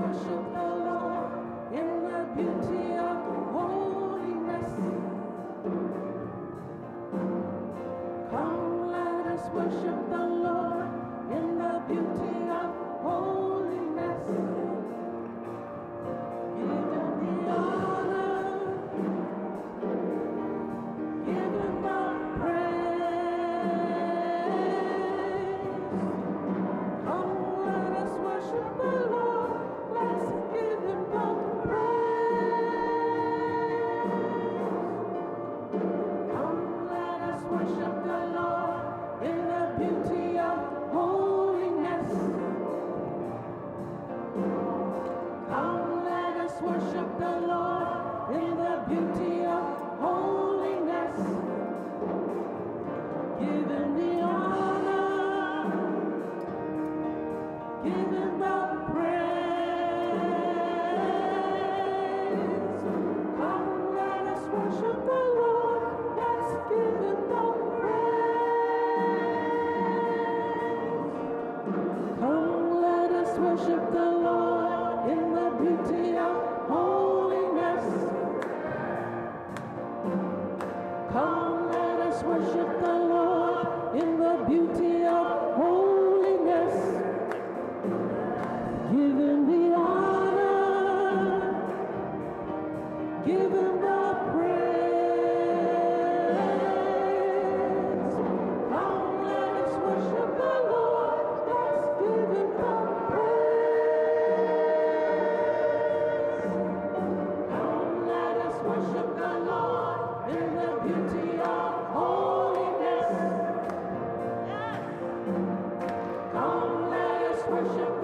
worship the Lord in the beauty of holiness. Come, let us worship the Lord. the Lord in the beauty worship.